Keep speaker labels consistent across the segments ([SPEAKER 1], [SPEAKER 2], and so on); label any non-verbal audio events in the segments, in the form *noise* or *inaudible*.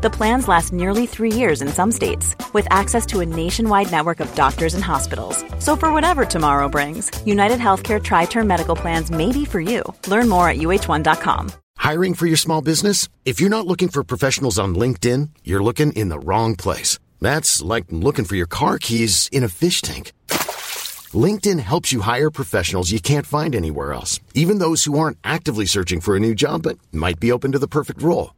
[SPEAKER 1] The plans last nearly three years in some states, with access to a nationwide network of doctors and hospitals. So, for whatever tomorrow brings, United Healthcare Tri Term Medical Plans may be for you. Learn more at uh1.com.
[SPEAKER 2] Hiring for your small business? If you're not looking for professionals on LinkedIn, you're looking in the wrong place. That's like looking for your car keys in a fish tank. LinkedIn helps you hire professionals you can't find anywhere else, even those who aren't actively searching for a new job but might be open to the perfect role.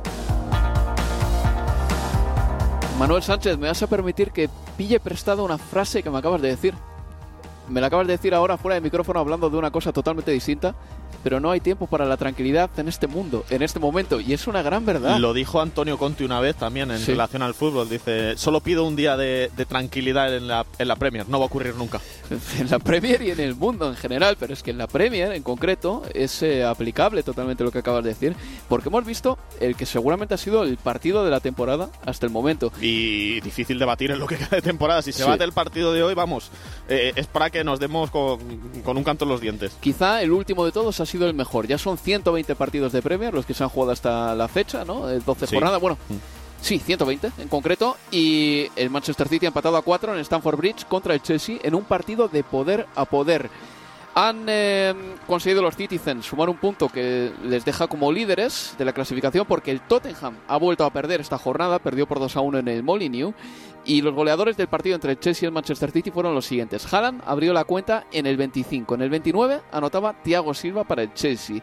[SPEAKER 3] Manuel Sánchez, me vas a permitir que pille prestado una frase que me acabas de decir. Me la acabas de decir ahora fuera de micrófono hablando de una cosa totalmente distinta pero no hay tiempo para la tranquilidad en este mundo, en este momento, y es una gran verdad.
[SPEAKER 4] Lo dijo Antonio Conti una vez también en relación al fútbol, dice, solo pido un día de, tranquilidad en la, en la Premier, no va a ocurrir nunca. *laughs*
[SPEAKER 3] En la Premier y en el mundo en general, pero es que en la Premier en concreto es eh, aplicable totalmente lo que acabas de decir, porque hemos visto el que seguramente ha sido el partido de la temporada hasta el momento.
[SPEAKER 4] Y difícil debatir en lo que *laughs* queda de temporada, si se bate el partido de hoy, vamos, eh, es para que nos demos con, con un canto en los dientes.
[SPEAKER 3] Quizá el último de todos ha sido el mejor. Ya son 120 partidos de Premier los que se han jugado hasta la fecha, ¿no? 12 jornadas. Bueno, mm. sí, 120 en concreto. Y el Manchester City ha empatado a 4 en Stamford Bridge contra el Chelsea en un partido de poder a poder. Han eh, conseguido los Citizens sumar un punto que les deja como líderes de la clasificación porque el Tottenham ha vuelto a perder esta jornada, perdió por 2 a 1 en el Molineux y los goleadores del partido entre el Chelsea y el Manchester City fueron los siguientes. Haaland abrió la cuenta en el 25. En el 29 anotaba Thiago Silva para el Chelsea.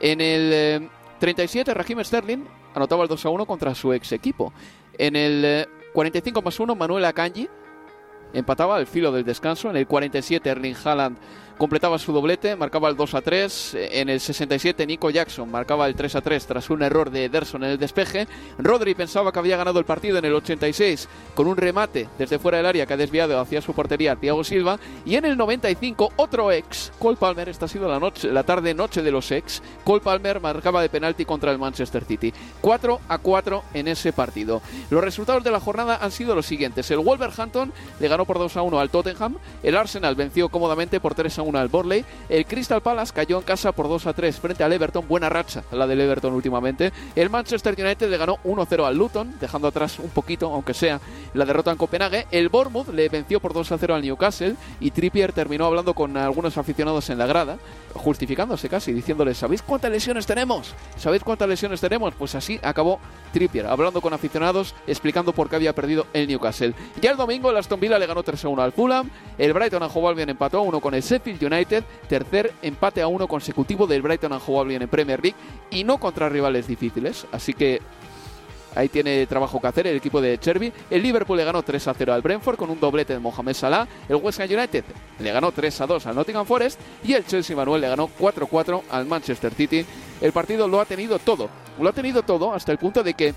[SPEAKER 3] En el 37 eh, Raheem Sterling anotaba el 2 a 1 contra su ex equipo. En el 45 eh, más 1 Manuel Akanji empataba al filo del descanso. En el 47 Erling Haaland completaba su doblete, marcaba el 2 a 3. En el 67 Nico Jackson marcaba el 3 a 3 tras un error de Ederson en el despeje. Rodri pensaba que había ganado el partido en el 86 con un remate desde fuera del área que ha desviado hacia su portería Thiago Silva. Y en el 95 otro ex, Cole Palmer, esta ha sido la, noche, la tarde noche de los ex. Cole Palmer marcaba de penalti contra el Manchester City. 4 a 4 en ese partido. Los resultados de la jornada han sido los siguientes. El Wolverhampton le ganó por 2 a 1 al Tottenham. El Arsenal venció cómodamente por 3 a 1 al Borley. El Crystal Palace cayó en casa por 2 a 3 frente al Everton. Buena racha la del Everton últimamente. El Manchester United le ganó 1-0 al Luton, dejando atrás un poquito, aunque sea la derrota en Copenhague. El Bournemouth le venció por 2 a 0 al Newcastle y Trippier terminó hablando con algunos aficionados en la grada, justificándose casi, diciéndoles, ¿sabéis cuántas lesiones tenemos? ¿Sabéis cuántas lesiones tenemos? Pues así acabó Trippier, hablando con aficionados, explicando por qué había perdido el Newcastle. Ya el domingo el Aston Villa le ganó 3 a 1 al Fulham, el Brighton and Hove Albion empató a 1 con el Sheffield United, tercer empate a 1 consecutivo del Brighton and Hove Albion en Premier League y no contra rivales difíciles, así que Ahí tiene trabajo que hacer el equipo de Cherby. El Liverpool le ganó 3 a 0 al Brentford con un doblete de Mohamed Salah. El West Ham United le ganó 3 a 2 al Nottingham Forest. Y el Chelsea Manuel le ganó 4 a 4 al Manchester City. El partido lo ha tenido todo. Lo ha tenido todo hasta el punto de que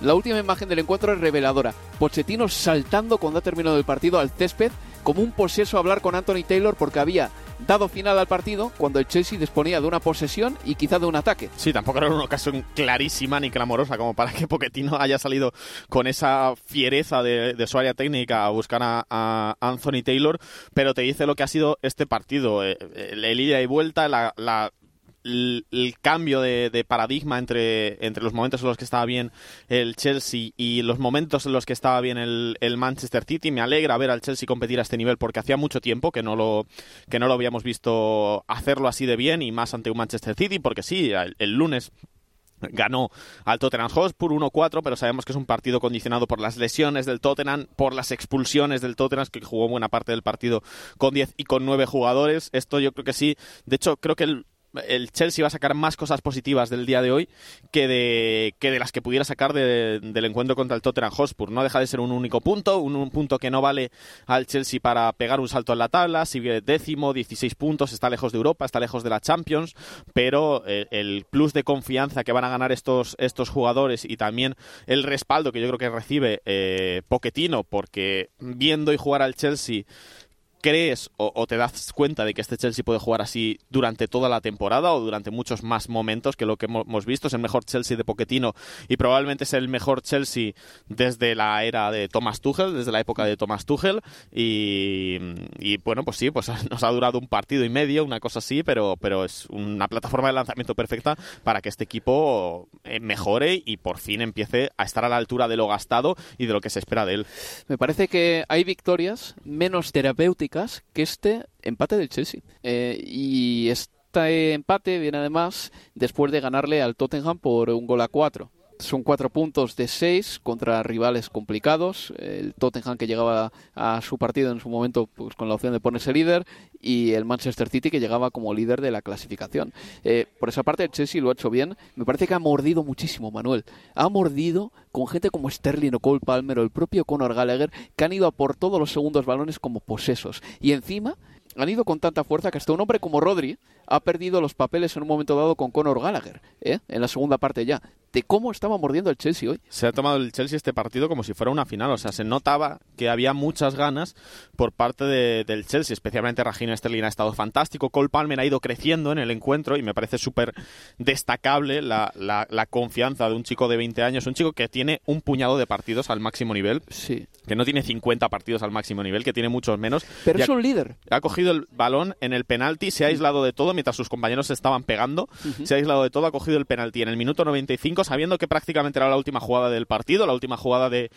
[SPEAKER 3] la última imagen del encuentro es reveladora. Pochettino saltando cuando ha terminado el partido al césped como un poseso hablar con Anthony Taylor porque había dado final al partido cuando el Chelsea disponía de una posesión y quizá de un ataque.
[SPEAKER 4] Sí, tampoco era una ocasión clarísima ni clamorosa como para que Pochettino haya salido con esa fiereza de, su área técnica a buscar a, Anthony Taylor, pero te dice lo que ha sido este partido. Eh, el, ida y vuelta, la, el, cambio de, paradigma entre, entre los momentos en los que estaba bien el Chelsea y los momentos en los que estaba bien el, Manchester City. Me alegra ver al Chelsea competir a este nivel porque hacía mucho tiempo que no lo, que no lo habíamos visto hacerlo así de bien y más ante un Manchester City porque sí, el, lunes ganó al Tottenham Hotspur 1-4, pero sabemos que es un partido condicionado por las lesiones del Tottenham, por las expulsiones del Tottenham, que jugó buena parte del partido con 10 y con 9 jugadores. Esto yo creo que sí. De hecho, creo que el, el Chelsea va a sacar más cosas positivas del día de hoy que de, que de las que pudiera sacar del encuentro contra el Tottenham Hotspur. No deja de ser un único punto, un, punto que no vale al Chelsea para pegar un salto en la tabla, sigue décimo, 16 puntos, está lejos de Europa, está lejos de la Champions, pero eh, el, plus de confianza que van a ganar estos, estos jugadores y también el respaldo que yo creo que recibe eh, Poquetino, porque viendo y jugar al Chelsea crees o, te das cuenta de que este Chelsea puede jugar así durante toda la temporada o durante muchos más momentos que lo que hemos visto. Es el mejor Chelsea de Poquetino y probablemente es el mejor Chelsea desde la era de Thomas Tuchel, desde la época de Thomas Tuchel. Y, bueno, pues sí, pues *laughs* nos ha durado un partido y medio, una cosa así, pero, pero es una plataforma de lanzamiento perfecta para que este equipo eh, mejore y por fin empiece a estar a la altura de lo gastado y de lo que se espera de él.
[SPEAKER 3] Me parece que hay victorias menos terapéuticas que este empate del Chelsea. Eh, y este empate viene además después de ganarle al Tottenham por un gol a cuatro. Son cuatro puntos de seis contra rivales complicados. El Tottenham que llegaba a su partido en su momento pues, con la opción de ponerse líder y el Manchester City que llegaba como líder de la clasificación. Eh, por esa parte el Chelsea lo ha hecho bien. Me parece que ha mordido muchísimo, Manuel. Ha mordido con gente como Sterling o Cole Palmer o el propio Conor Gallagher que han ido a por todos los segundos balones como posesos. Y encima han ido con tanta fuerza que hasta un hombre como Rodri ha perdido los papeles en un momento dado con Conor Gallagher, ¿eh? en la segunda parte ya de cómo estaba mordiendo el Chelsea hoy.
[SPEAKER 4] Se ha tomado el Chelsea este partido como si fuera una final, o sea, se notaba que había muchas ganas por parte del Chelsea, especialmente Regina Sterling ha estado fantástico, Cole Palmer ha ido creciendo en el encuentro y me parece súper destacable la, la, confianza de un chico de 20 años, un chico que tiene un puñado de partidos al máximo nivel,
[SPEAKER 3] sí.
[SPEAKER 4] que no tiene 50 partidos al máximo nivel, que tiene muchos menos.
[SPEAKER 3] Pero es un líder.
[SPEAKER 4] Ha cogido el balón en el penalti, se ha aislado de todo mientras sus compañeros se estaban pegando, se ha aislado de todo, ha cogido el penalti en el minuto 95 sabiendo que prácticamente era la última jugada del partido, la última jugada de,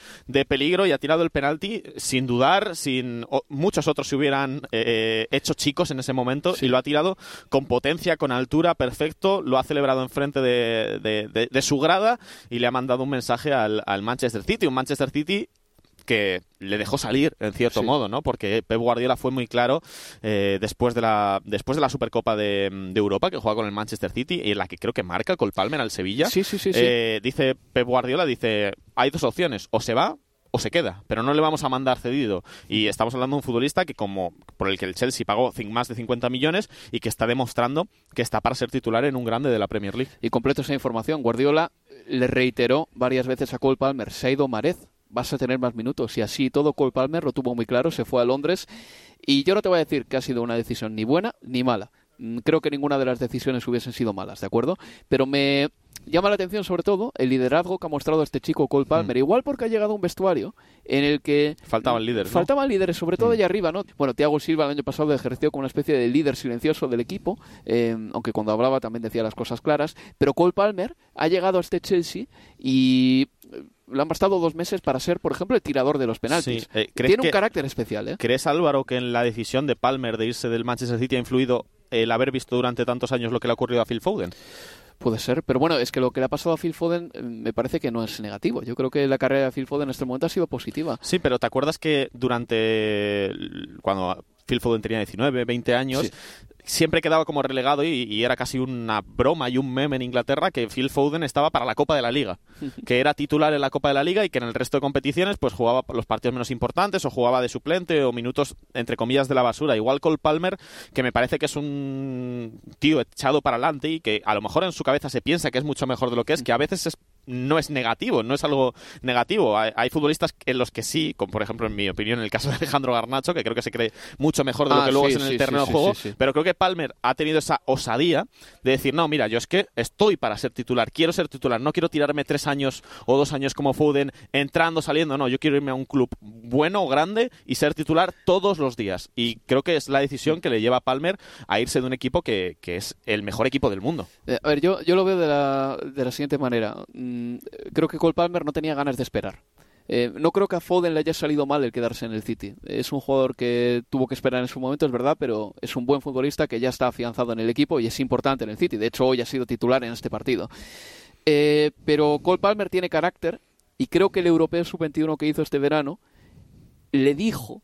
[SPEAKER 4] peligro y ha tirado el penalti sin dudar, sin muchos otros se hubieran eh, hecho chicos en ese momento y lo ha tirado con potencia, con altura, perfecto, lo ha celebrado enfrente de, de, su grada y le ha mandado un mensaje al, al Manchester City, un Manchester City que le dejó salir en cierto modo, ¿no? Porque Pep Guardiola fue muy claro eh, después de la después de la Supercopa de, Europa que juega con el Manchester City y en la que creo que marca Cole Palmer al Sevilla.
[SPEAKER 3] Sí, sí, sí,
[SPEAKER 4] eh, dice Pep Guardiola dice hay dos opciones o se va o se queda, pero no le vamos a mandar cedido. Y estamos hablando de un futbolista que como por el que el Chelsea pagó más de 50 millones y que está demostrando que está para ser titular en un grande de la Premier League.
[SPEAKER 3] Y completo esa información, Guardiola le reiteró varias veces a Cole Palmer, se ha ido Marez vas a tener más minutos. Y así todo, Cole Palmer lo tuvo muy claro, se fue a Londres. Y yo no te voy a decir que ha sido una decisión ni buena ni mala. Mm, creo que ninguna de las decisiones hubiesen sido malas, ¿de acuerdo? Pero me llama la atención sobre todo el liderazgo que ha mostrado este chico Cole Palmer. Mm. Igual porque ha llegado a un vestuario en el que...
[SPEAKER 4] Faltaban líderes.
[SPEAKER 3] Faltaban líderes, sobre todo mm. allá arriba, ¿no? Bueno, Thiago Silva el año pasado ejerció como una especie de líder silencioso del equipo, eh, aunque cuando hablaba también decía las cosas claras. Pero Cole Palmer ha llegado a este Chelsea y le han bastado dos meses para ser, por ejemplo, el tirador de los penaltis. Eh, Tiene un carácter especial. ¿eh?
[SPEAKER 4] ¿Crees, Álvaro, que en la decisión de Palmer de irse del Manchester City ha influido el haber visto durante tantos años lo que le ha ocurrido a Phil Foden?
[SPEAKER 3] Puede ser, pero bueno, es que lo que le ha pasado a Phil Foden eh, me parece que no es negativo. Yo creo que la carrera de Phil Foden en este momento ha sido positiva.
[SPEAKER 4] Sí, pero ¿te acuerdas que durante cuando Phil Foden tenía 19, 20 años, siempre quedaba como relegado y, era casi una broma y un meme en Inglaterra que Phil Foden estaba para la Copa de la Liga, *laughs* que era titular en la Copa de la Liga y que en el resto de competiciones pues jugaba los partidos menos importantes o jugaba de suplente o minutos entre comillas de la basura. Igual Cole Palmer, que me parece que es un tío echado para adelante y que a lo mejor en su cabeza se piensa que es mucho mejor de lo que es, que a veces es no es negativo, no es algo negativo. Hay, futbolistas en los que sí, como por ejemplo en mi opinión en el caso de Alejandro Garnacho, que creo que se cree mucho mejor de lo ah, que luego es en el terreno de juego, pero creo que Palmer ha tenido esa osadía de decir, no, mira, yo es que estoy para ser titular, quiero ser titular, no quiero tirarme tres años o dos años como Foden, entrando, saliendo, no, yo quiero irme a un club bueno o grande y ser titular todos los días. Y creo que es la decisión que le lleva a Palmer a irse de un equipo que, que es el mejor equipo del mundo.
[SPEAKER 3] Eh, a ver, yo, yo lo veo de la, de la siguiente manera. Mm, creo que Cole Palmer no tenía ganas de esperar. Eh, no creo que a Foden le haya salido mal el quedarse en el City. Es un jugador que tuvo que esperar en su momento, es verdad, pero es un buen futbolista que ya está afianzado en el equipo y es importante en el City. De hecho, hoy ha sido titular en este partido. Eh, pero Cole Palmer tiene carácter y creo que el europeo sub-21 que hizo este verano le dijo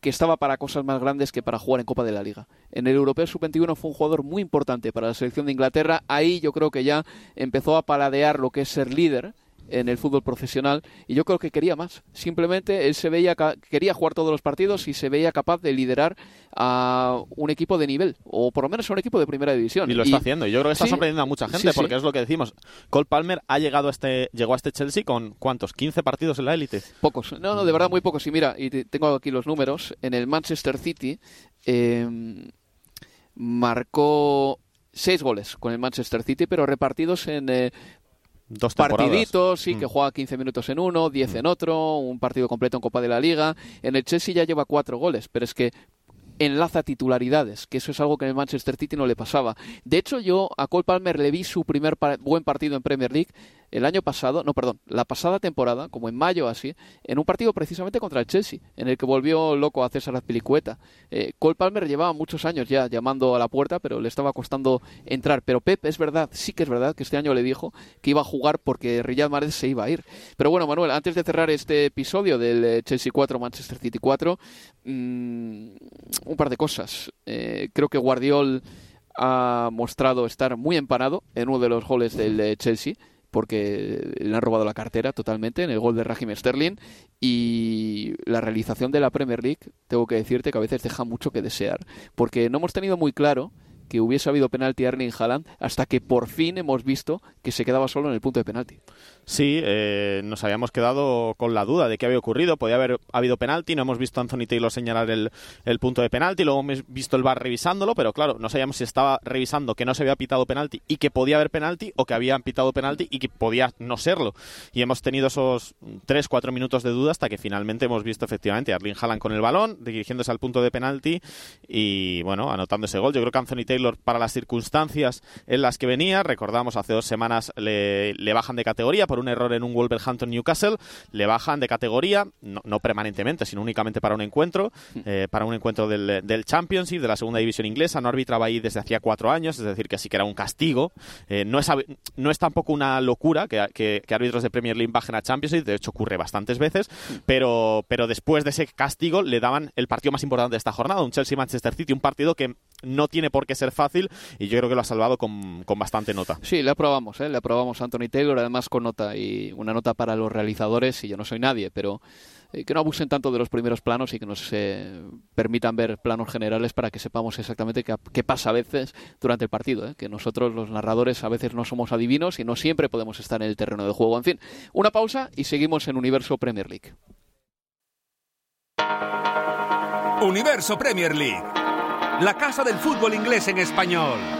[SPEAKER 3] que estaba para cosas más grandes que para jugar en Copa de la Liga. En el Europeo Sub-21 fue un jugador muy importante para la selección de Inglaterra. Ahí yo creo que ya empezó a paladear lo que es ser líder en el fútbol profesional y yo creo que quería más. Simplemente él se veía quería jugar todos los partidos y se veía capaz de liderar a un equipo de nivel o por lo menos a un equipo de primera división.
[SPEAKER 4] Y lo está haciendo. Y yo creo que está sorprendiendo a mucha gente porque es lo que decimos. Cole Palmer ha llegado a este llegó a este Chelsea con ¿cuántos? 15 partidos en la élite.
[SPEAKER 3] Pocos. No, no, de verdad muy pocos. Y mira, y tengo aquí los números. En el Manchester City em, marcó seis goles con el Manchester City, pero repartidos en eh,
[SPEAKER 4] Dos
[SPEAKER 3] partiditos, sí, que mm. juega 15 minutos en uno, 10 en otro, un partido completo en Copa de la Liga. En el Chelsea ya lleva cuatro goles, pero es que enlaza titularidades, que eso es algo que en el Manchester City no le pasaba. De hecho, yo a Cole Palmer le vi su primer buen partido en Premier League el año pasado, no, perdón, la pasada temporada, como en mayo así, en un partido precisamente contra el Chelsea, en el que volvió loco a César Azpilicueta. Eh, Cole Palmer llevaba muchos años ya llamando a la puerta, pero le estaba costando entrar. Pero Pep, es verdad, sí que es verdad que este año le dijo que iba a jugar porque Riyad Mahrez se iba a ir. Pero bueno, Manuel, antes de cerrar este episodio del eh, Chelsea 4, Manchester City 4, mm, un par de cosas. Eh, creo que Guardiol ha mostrado estar muy empanado en uno de los goles del eh, Chelsea porque le han robado la cartera totalmente en el gol de Raheem Sterling y la realización de la Premier League tengo que decirte que a veces deja mucho que desear porque no hemos tenido muy claro que hubiese habido penalti a Erling Haaland hasta que por fin hemos visto que se quedaba solo en el punto de penalti.
[SPEAKER 4] Sí, eh, nos habíamos quedado con la duda de qué había ocurrido. Podía haber habido penalti, no hemos visto a Anthony Taylor señalar el, punto de penalti, luego hemos visto el VAR revisándolo, pero claro, no sabíamos si estaba revisando que no se había pitado penalti y que podía haber penalti o que habían pitado penalti y que podía no serlo. Y hemos tenido esos 3-4 minutos de duda hasta que finalmente hemos visto efectivamente a Erling Haaland con el balón, dirigiéndose al punto de penalti y bueno, anotando ese gol. Yo creo que Anthony Taylor para las circunstancias en las que venía. Recordamos, hace dos semanas le, bajan de categoría por un error en un Wolverhampton Newcastle. Le bajan de categoría, no, permanentemente, sino únicamente para un encuentro, eh, para un encuentro del, del, Championship, de la segunda división inglesa. No arbitraba ahí desde hacía cuatro años, es decir, que sí que era un castigo. Eh, no, es, no es tampoco una locura que, que, árbitros de Premier League bajen a Championship, de hecho ocurre bastantes veces, pero, pero después de ese castigo le daban el partido más importante de esta jornada, un Chelsea-Manchester City, un partido que no tiene por qué ser fácil y yo creo que lo ha salvado con, bastante nota.
[SPEAKER 3] Sí, le aprobamos, ¿eh? le aprobamos a Anthony Taylor, además con nota y una nota para los realizadores y yo no soy nadie, pero eh, que no abusen tanto de los primeros planos y que nos eh, permitan ver planos generales para que sepamos exactamente qué, pasa a veces durante el partido, ¿eh? que nosotros los narradores a veces no somos adivinos y no siempre podemos estar en el terreno de juego. En fin, una pausa y seguimos en Universo Premier League.
[SPEAKER 5] Universo Premier League la casa del fútbol inglés en español.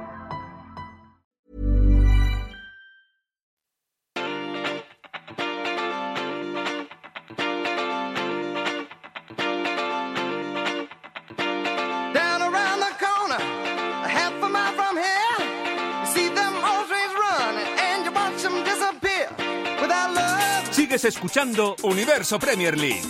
[SPEAKER 5] Escuchando Universo Premier League.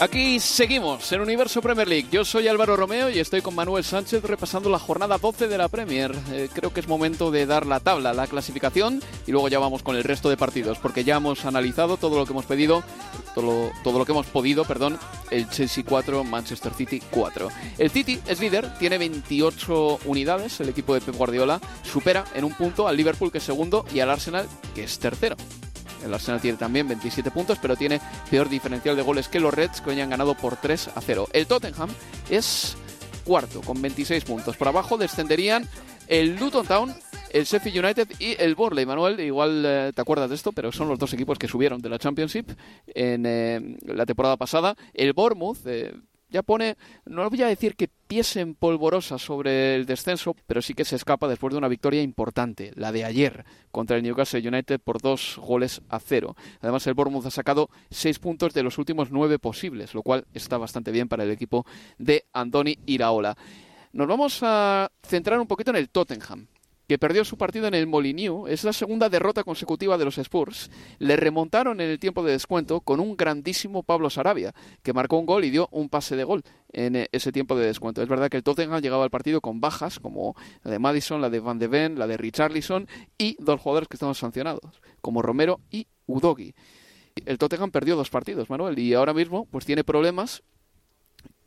[SPEAKER 3] Aquí seguimos en Universo Premier League. Yo soy Álvaro Romeo y estoy con Manuel Sánchez repasando la jornada 12 de la Premier. Eh, creo que es momento de dar la tabla, la clasificación y luego ya vamos con el resto de partidos porque ya hemos analizado todo lo que hemos pedido, todo todo lo que hemos podido, perdón, el Chelsea 4, Manchester City 4. El City es líder, tiene 28 unidades, el equipo de Pep Guardiola supera en un punto al Liverpool que es segundo y al Arsenal que es tercero. El Arsenal tiene también 27 puntos, pero tiene peor diferencial de goles que los Reds, que hoy han ganado por 3 a 0. El Tottenham es cuarto, con 26 puntos. Por abajo descenderían el Luton Town, el Sheffield United y el Borley. Manuel, igual eh, te acuerdas de esto, pero son los dos equipos que subieron de la Championship en eh, la temporada pasada. El Bournemouth... Eh, ya pone, no voy a decir que pies en polvorosa sobre el descenso, pero sí que se escapa después de una victoria importante, la de ayer contra el Newcastle United por dos goles a cero. Además, el Bournemouth ha sacado seis puntos de los últimos nueve posibles, lo cual está bastante bien para el equipo de Andoni Iraola. Nos vamos a centrar un poquito en el Tottenham que perdió su partido en el Molineux, es la segunda derrota consecutiva de los Spurs. Le remontaron en el tiempo de descuento con un grandísimo Pablo Sarabia, que marcó un gol y dio un pase de gol en eh, ese tiempo de descuento. Es verdad que el Tottenham llegaba al partido con bajas, como la de Madison, la de Van de Ven, la de Richarlison y dos jugadores que estaban sancionados, como Romero y Udogi. El Tottenham perdió dos partidos, Manuel, y ahora mismo pues tiene problemas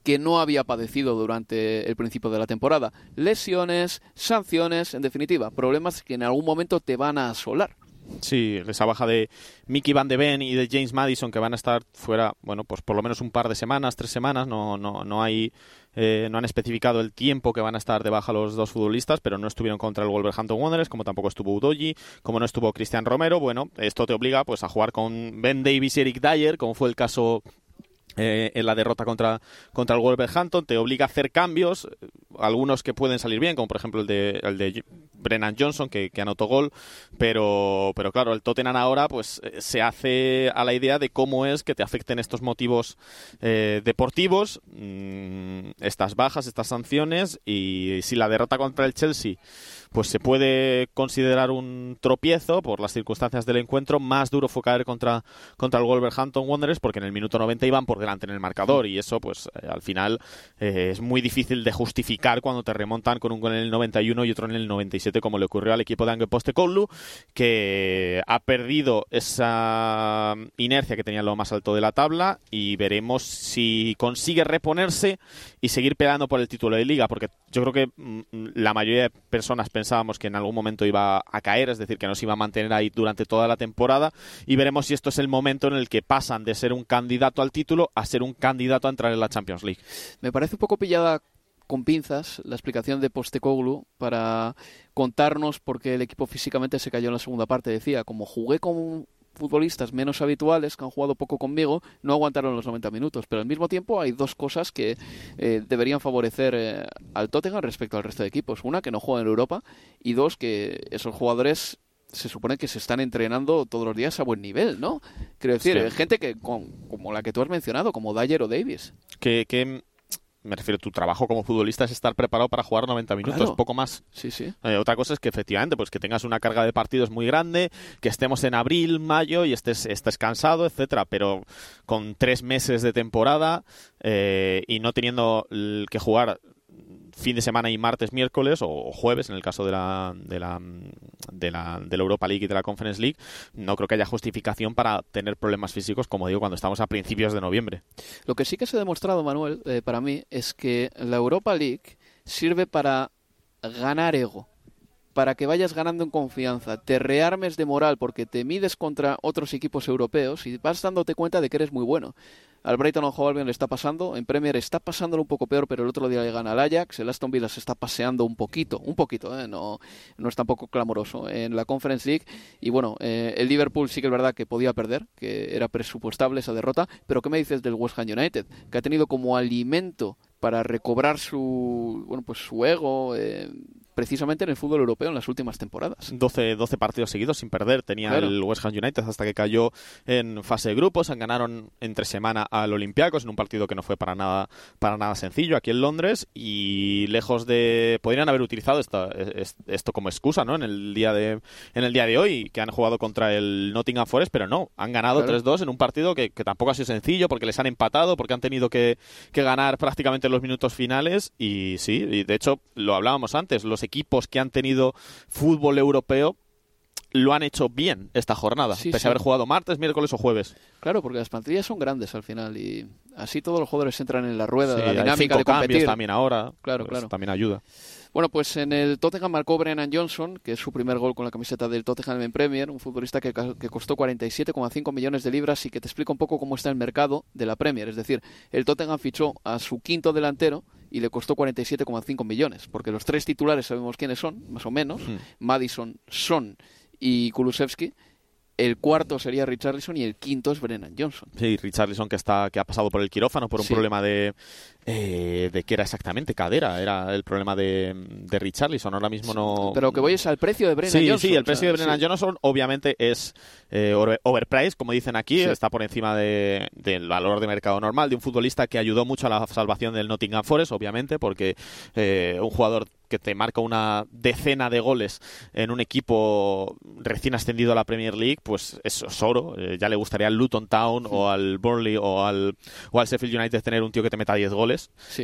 [SPEAKER 3] que no había padecido durante el principio de la temporada. Lesiones, sanciones, en definitiva, problemas que en algún momento te van a asolar.
[SPEAKER 4] Sí, esa baja de Mickey Van de Ven y de James Madison que van a estar fuera, bueno, pues por lo menos un par de semanas, tres semanas, no, no, no hay, eh, no han especificado el tiempo que van a estar de baja los dos futbolistas, pero no estuvieron contra el Wolverhampton Wanderers, como tampoco estuvo Udoji, como no estuvo Cristian Romero, bueno, esto te obliga pues a jugar con Ben Davis y Eric Dyer, como fue el caso eh, en la derrota contra, contra el Wolverhampton, te obliga a hacer cambios, algunos que pueden salir bien, como por ejemplo el de, el de Brennan Johnson, que, que, anotó gol, pero, pero claro, el Tottenham ahora pues eh, se hace a la idea de cómo es que te afecten estos motivos eh, deportivos, mmm, estas bajas, estas sanciones, y si la derrota contra el Chelsea pues se puede considerar un tropiezo por las circunstancias del encuentro. Más duro fue caer contra, contra el Wolverhampton Wanderers porque en el minuto 90 iban por delante en el marcador y eso pues eh, al final eh, es muy difícil de justificar cuando te remontan con un gol en el 91 y otro en el 97 como le ocurrió al equipo de Ange Postecoglou que ha perdido esa inercia que tenía en lo más alto de la tabla y veremos si consigue reponerse y seguir peleando por el título de liga porque yo creo que mm, la mayoría de personas pensábamos que en algún momento iba a caer, es decir, que no se iba a mantener ahí durante toda la temporada y veremos si esto es el momento en el que pasan de ser un candidato al título a ser un candidato a entrar en la Champions League.
[SPEAKER 3] Me parece un poco pillada con pinzas la explicación de Postecoglou para contarnos por qué el equipo físicamente se cayó en la segunda parte. Decía, como jugué con futbolistas menos habituales que han jugado poco conmigo no aguantaron los 90 minutos, pero al mismo tiempo hay dos cosas que eh, deberían favorecer eh, al Tottenham respecto al resto de equipos. Una, que no juega en Europa y dos, que esos jugadores se supone que se están entrenando todos los días a buen nivel, ¿no? Quiero decir, sí. gente que como la que tú has mencionado, como Dyer o Davis.
[SPEAKER 4] Que, que me refiero, tu trabajo como futbolista es estar preparado para jugar 90 minutos, claro. poco más.
[SPEAKER 3] Sí, sí.
[SPEAKER 4] Eh, otra cosa es que efectivamente, pues que tengas una carga de partidos muy grande, que estemos en abril, mayo y estés, estés cansado, etcétera, pero con tres meses de temporada eh, y no teniendo que jugar fin de semana y martes, miércoles o jueves en el caso de la, de la, de la, Europa League y de la Conference League, no creo que haya justificación para tener problemas físicos, como digo, cuando estamos a principios de noviembre.
[SPEAKER 3] Lo que sí que se ha demostrado, Manuel, eh, para mí, es que la Europa League sirve para ganar ego para que vayas ganando en confianza, te rearmes de moral porque te mides contra otros equipos europeos y vas dándote cuenta de que eres muy bueno. Al Brighton o Albion le está pasando, en Premier está pasándolo un poco peor, pero el otro día le gana al Ajax, el Aston Villa se está paseando un poquito, un poquito, ¿eh? no, no es tampoco clamoroso en la Conference League. Y bueno, eh, el Liverpool sí que es verdad que podía perder, que era presupuestable esa derrota, pero ¿qué me dices del West Ham United? Que ha tenido como alimento para recobrar su, bueno, pues su ego, eh, precisamente en el fútbol europeo en las últimas temporadas.
[SPEAKER 4] 12, 12 partidos seguidos sin perder tenía el West Ham United hasta que cayó en fase de grupos. Ganaron entre semana al Olympiacos en un partido que no fue para nada, para nada sencillo aquí en Londres y lejos de... Podrían haber utilizado esto, esto como excusa ¿no? en, el día de, en el día de hoy, que han jugado contra el Nottingham Forest, pero no, han ganado 3-2 en un partido que, tampoco ha sido sencillo porque les han empatado, porque han tenido que, que ganar prácticamente en los minutos finales y sí, y de hecho lo hablábamos antes, los equipos que han tenido fútbol europeo lo han hecho bien esta jornada, pese a haber jugado martes, miércoles o jueves.
[SPEAKER 3] Claro, porque las plantillas son grandes al final y así todos los jugadores entran en la rueda, la dinámica de competir.
[SPEAKER 4] también ahora,
[SPEAKER 3] claro, claro.
[SPEAKER 4] también ayuda.
[SPEAKER 3] Bueno, pues en el Tottenham marcó Brennan Johnson, que es su primer gol con la camiseta del Tottenham en Premier, un futbolista que, que costó 47,5 millones de libras y que te explica un poco cómo está el mercado de la Premier. Es decir, el Tottenham fichó a su quinto delantero y le costó 47,5 millones, porque los tres titulares sabemos quiénes son, más o menos, hmm. Madison, Son y Kulusevski el cuarto sería Richarlison y el quinto es Brennan Johnson.
[SPEAKER 4] Sí, Richarlison que está que ha pasado por el quirófano por un problema de eh, de que era exactamente cadera, era el problema de, de Richarlison. Ahora mismo no.
[SPEAKER 3] Pero lo que voy es al precio de Brennan Johnson.
[SPEAKER 4] Sí, el precio de Brennan Johnson obviamente es eh, overpriced, como dicen aquí, está por encima de, del valor de mercado normal de un futbolista que ayudó mucho a la salvación del Nottingham Forest, obviamente, porque eh, un jugador que te marca una decena de goles en un equipo recién ascendido a la Premier League, pues es oro. Eh, ya le gustaría al Luton Town o al Burnley o al, o al Sheffield United tener un tío que te meta 10 goles.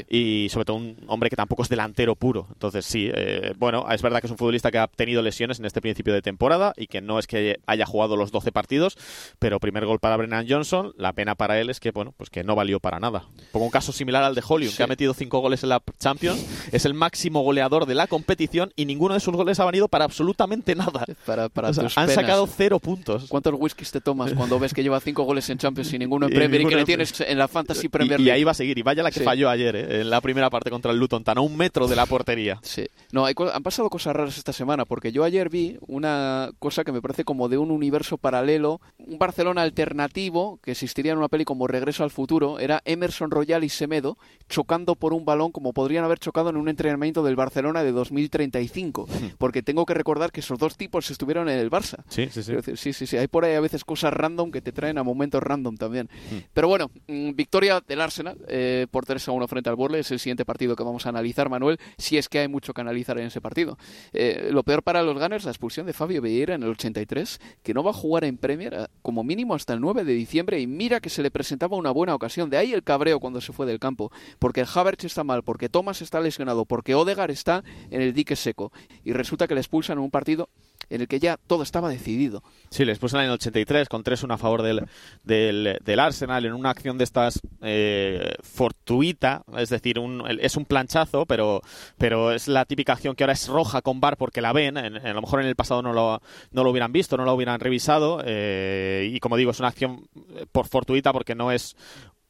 [SPEAKER 4] Y sobre todo un hombre que tampoco es delantero puro. Entonces sí, eh, bueno, es verdad que es un futbolista que ha tenido lesiones en este principio de temporada y que no es que haya jugado los 12 partidos, pero primer gol para Brennan Johnson, la pena para él es que, bueno, pues que no valió para nada. Pongo un caso similar al de Hollywood, que ha metido 5 goles en la Champions, es el máximo goleador de la competición y ninguno de sus goles ha venido para absolutamente nada.
[SPEAKER 3] Para, para
[SPEAKER 4] han sacado cero puntos.
[SPEAKER 3] ¿Cuántos whiskies te tomas cuando ves que lleva cinco goles en Champions y ninguno en *laughs* Premier y, que le tienes en la Fantasy Premier
[SPEAKER 4] League? Y, ahí va a seguir. Y vaya la que falló ayer, ¿eh? en la primera parte contra el Luton, tan a un metro de la portería.
[SPEAKER 3] Sí. No, han pasado cosas raras esta semana, porque yo ayer vi una cosa que me parece como de un universo paralelo, un Barcelona alternativo que existiría en una peli como Regreso al Futuro. Era Emerson Royal y Semedo chocando por un balón como podrían haber chocado en un entrenamiento del Barcelona de 2035. Porque tengo que recordar que esos dos tipos estuvieron en el Barça.
[SPEAKER 4] Sí, sí, sí.
[SPEAKER 3] sí, sí, sí. Hay por ahí a veces cosas random que te traen a momentos random también. Pero bueno, mm, victoria del Arsenal eh, por 3 a 1 frente al Borle. Es el siguiente partido que vamos a analizar, Manuel, si es que hay mucho que analizar en ese partido. Eh, lo peor para los Gunners, la expulsión de Fabio Vieira en el 83, que no va a jugar en Premier eh, como mínimo hasta el 9 de diciembre. Y mira que se le presentaba una buena ocasión. De ahí el cabreo cuando se fue del campo. Porque el Havertz está mal, porque Thomas está lesionado, porque Odegar está en el dique seco. Y resulta que le expulsan en un partido en el que ya todo estaba decidido.
[SPEAKER 4] Sí, le expulsan en el 83 con 3-1 a favor del, del, Arsenal en una acción de estas eh, fortuita, es decir, un, es un planchazo, pero, pero es la típica acción que ahora es roja con bar porque la ven, a lo mejor en el pasado no lo, no lo hubieran visto, no lo hubieran revisado, eh, y como digo, es una acción por fortuita porque no es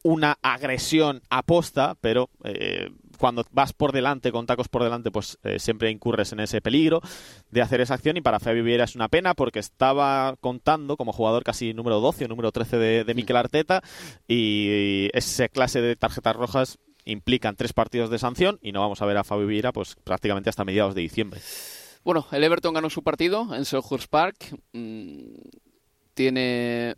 [SPEAKER 4] una agresión aposta, pero eh, cuando vas por delante, con tacos por delante, pues eh, siempre incurres en ese peligro de hacer esa acción y para Fabio Vieira es una pena porque estaba contando como jugador casi número 12 o número 13 de, de Mikel Arteta y esa clase de tarjetas rojas implican tres partidos de sanción y no vamos a ver a Fabio Vieira pues prácticamente hasta mediados de diciembre.
[SPEAKER 3] Bueno, el Everton ganó su partido en Selhurst Park. Mm, tiene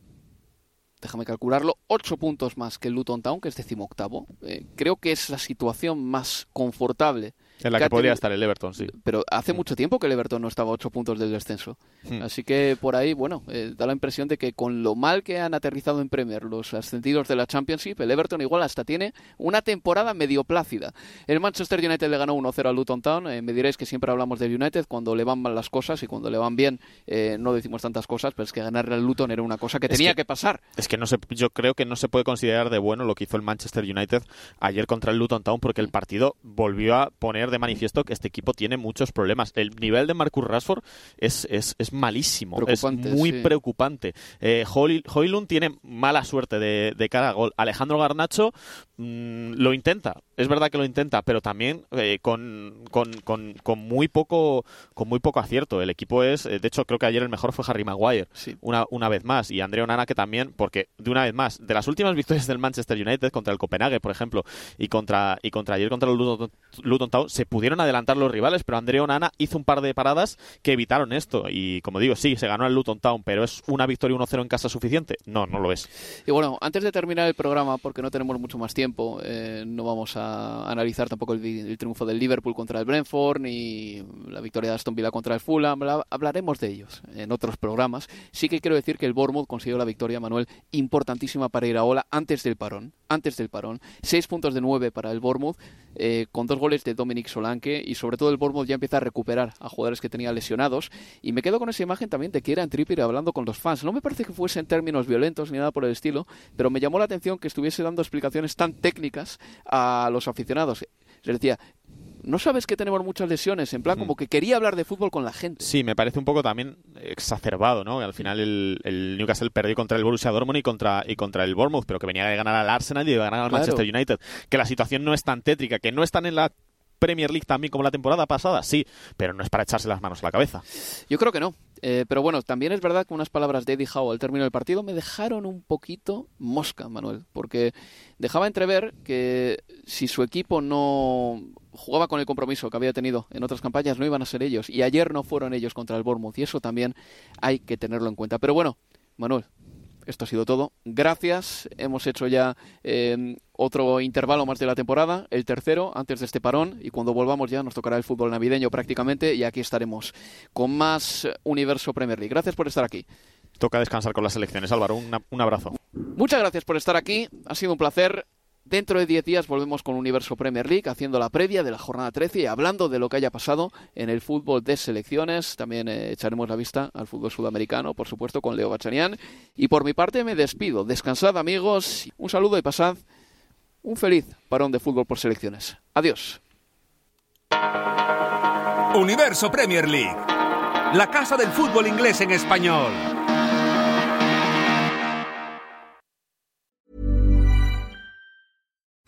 [SPEAKER 3] déjame calcularlo, ocho puntos más que el Luton Town, que es decimoctavo. Eh, creo que es la situación más confortable
[SPEAKER 4] en la que, podría estar el Everton, sí.
[SPEAKER 3] Pero hace mucho tiempo que el Everton no estaba a ocho puntos del descenso. Hmm. Así que por ahí, bueno, eh, da la impresión de que con lo mal que han aterrizado en Premier los ascendidos de la Championship, el Everton igual hasta tiene una temporada medio plácida. El Manchester United le ganó 1-0 al Luton Town. Eh, me diréis que siempre hablamos del United cuando le van mal las cosas y cuando le van bien eh, no decimos tantas cosas, pero es que ganarle al Luton era una cosa que tenía que, pasar.
[SPEAKER 4] Es que no se, yo creo que no se puede considerar de bueno lo que hizo el Manchester United ayer contra el Luton Town porque el partido volvió a poner de manifiesto que este equipo tiene muchos problemas. El nivel de Marcus Rashford es, es, es malísimo, es muy preocupante. Eh, Hoylund tiene mala suerte de, de cara a gol. Alejandro Garnacho mm, lo intenta, es verdad que lo intenta, pero también eh, con, con, con, con, muy poco con muy poco acierto. El equipo es, de hecho, creo que ayer el mejor fue Harry Maguire, una, una vez más, y Andrea Onana que también, porque de una vez más, de las últimas victorias del Manchester United contra el Copenhague, por ejemplo, y contra y contra ayer contra el Luton, Luton Town, se pudieron adelantar los rivales, pero Andrea Onana hizo un par de paradas que evitaron esto. Y como digo, sí, se ganó el Luton Town, pero ¿es una victoria 1-0 en casa suficiente? No, no lo es.
[SPEAKER 3] Y bueno, antes de terminar el programa, porque no tenemos mucho más tiempo, eh, no vamos a analizar tampoco el, triunfo del Liverpool contra el Brentford, ni la victoria de Aston Villa contra el Fulham, hablaremos de ellos en otros programas. Sí que quiero decir que el Bournemouth consiguió la victoria, Manuel, importantísima para ir a Ola antes del parón. Antes del parón. Seis puntos de nueve para el Bournemouth, eh, con dos goles de Dominic Solanke, y sobre todo el Bournemouth ya empieza a recuperar a jugadores que tenía lesionados. Y me quedo con esa imagen también de Kieran Trippier hablando con los fans. No me parece que fuese en términos violentos ni nada por el estilo, pero me llamó la atención que estuviese dando explicaciones tan técnicas a los aficionados. Se decía, no sabes que tenemos muchas lesiones, en plan hmm. como que quería hablar de fútbol con la gente.
[SPEAKER 4] Sí, me parece un poco también exacerbado, ¿no? Al final el, Newcastle perdió contra el Borussia Dortmund y contra, y contra el Bournemouth, pero que venía de ganar al Arsenal y de ganar al Manchester United. Que la situación no es tan tétrica, que no están en la Premier League también como la temporada pasada, sí, pero no es para echarse las manos a la cabeza.
[SPEAKER 3] Yo creo que no. Eh, pero bueno, también es verdad que unas palabras de Eddie Howe al término del partido me dejaron un poquito mosca, Manuel, porque dejaba entrever que si su equipo no jugaba con el compromiso que había tenido en otras campañas, no iban a ser ellos. Y ayer no fueron ellos contra el Bournemouth, y eso también hay que tenerlo en cuenta. Pero bueno, Manuel, esto ha sido todo. Gracias. Hemos hecho ya em, otro intervalo más de la temporada, el tercero, antes de este parón. Y cuando volvamos ya nos tocará el fútbol navideño prácticamente. Y aquí estaremos con más Universo Premier League. Gracias por estar aquí.
[SPEAKER 4] Toca descansar con las elecciones, Álvaro. un abrazo.
[SPEAKER 3] Muchas gracias por estar aquí. Ha sido un placer. Dentro de 10 días volvemos con Universo Premier League haciendo la previa de la jornada 13 y hablando de lo que haya pasado en el fútbol de selecciones. También eh, echaremos la vista al fútbol sudamericano, por supuesto, con Leo Bachanian. Y por mi parte me despido. Descansad amigos, un saludo y pasad un feliz parón de fútbol por selecciones. Adiós.
[SPEAKER 5] Universo Premier League, la casa del fútbol inglés en español.